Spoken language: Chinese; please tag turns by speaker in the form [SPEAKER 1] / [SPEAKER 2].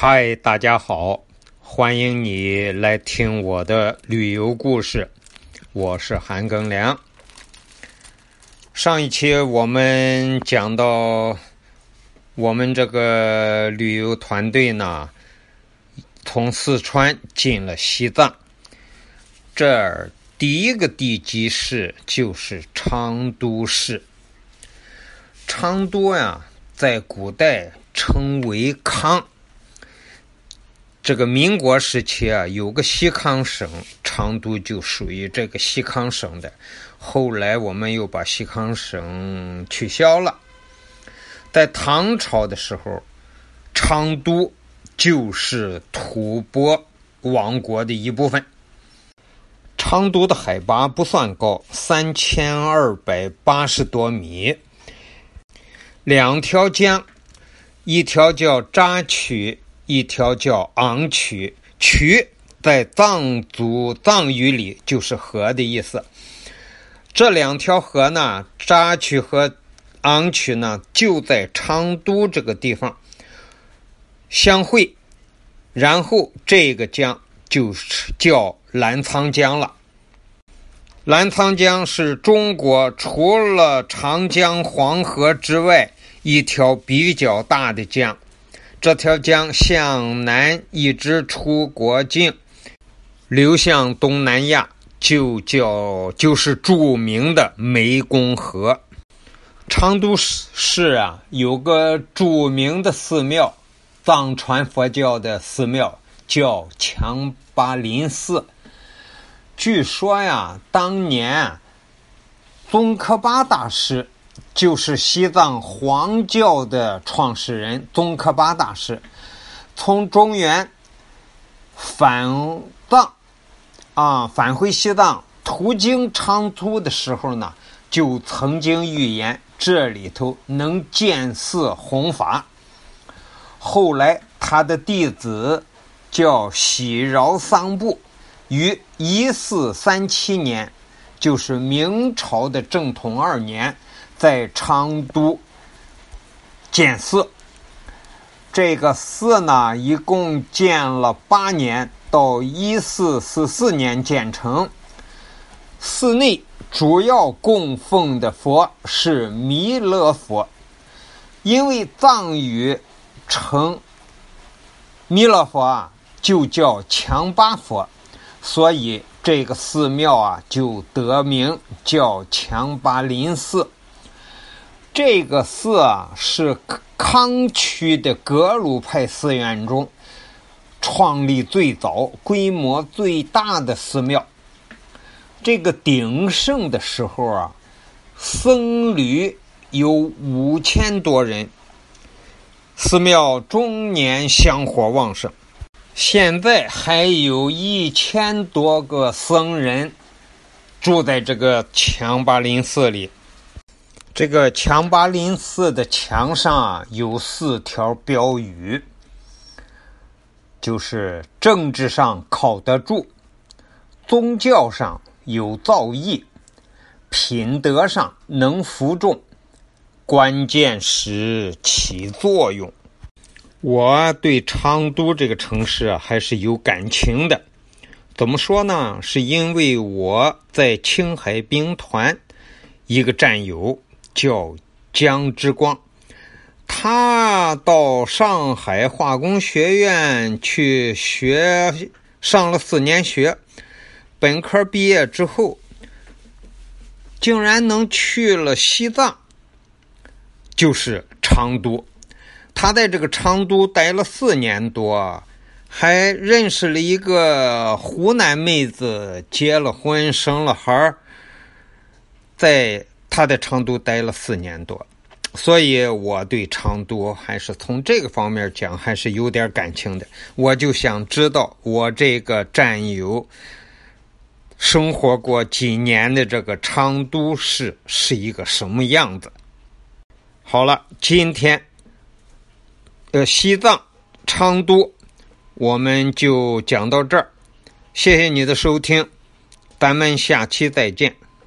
[SPEAKER 1] 嗨，大家好，欢迎你来听我的旅游故事。我是韩庚良。上一期我们讲到，我们这个旅游团队呢，从四川进了西藏。这儿第一个地级市就是昌都市。昌都呀，在古代称为康。这个民国时期啊，有个西康省，昌都就属于这个西康省的。后来我们又把西康省取消了。在唐朝的时候，昌都就是吐蕃王国的一部分。昌都的海拔不算高，三千二百八十多米。两条江，一条叫扎曲。一条叫昂曲，曲在藏族藏语里就是河的意思。这两条河呢，扎曲和昂曲呢，就在昌都这个地方相会，然后这个江就是叫澜沧江了。澜沧江是中国除了长江、黄河之外一条比较大的江。这条江向南一直出国境，流向东南亚，就叫就是著名的湄公河。昌都市啊，有个著名的寺庙，藏传佛教的寺庙叫强巴林寺。据说呀，当年宗喀巴大师。就是西藏黄教的创始人宗喀巴大师，从中原返藏啊，返回西藏，途经昌都的时候呢，就曾经预言这里头能建寺弘法。后来他的弟子叫喜饶桑布，于一四三七年，就是明朝的正统二年。在昌都建寺，这个寺呢，一共建了八年，到一四四四年建成。寺内主要供奉的佛是弥勒佛，因为藏语称弥勒佛啊，就叫强巴佛，所以这个寺庙啊就得名叫强巴林寺。这个寺啊，是康区的格鲁派寺院中创立最早、规模最大的寺庙。这个鼎盛的时候啊，僧侣有五千多人，寺庙终年香火旺盛。现在还有一千多个僧人住在这个强巴林寺里。这个强巴林寺的墙上啊有四条标语，就是政治上靠得住，宗教上有造诣，品德上能服众，关键时起作用。我对昌都这个城市啊还是有感情的。怎么说呢？是因为我在青海兵团一个战友。叫姜之光，他到上海化工学院去学，上了四年学，本科毕业之后，竟然能去了西藏，就是昌都。他在这个昌都待了四年多，还认识了一个湖南妹子，结了婚，生了孩儿，在。他在昌都待了四年多，所以我对昌都还是从这个方面讲还是有点感情的。我就想知道我这个战友生活过几年的这个昌都市是一个什么样子。好了，今天呃西藏昌都我们就讲到这儿，谢谢你的收听，咱们下期再见。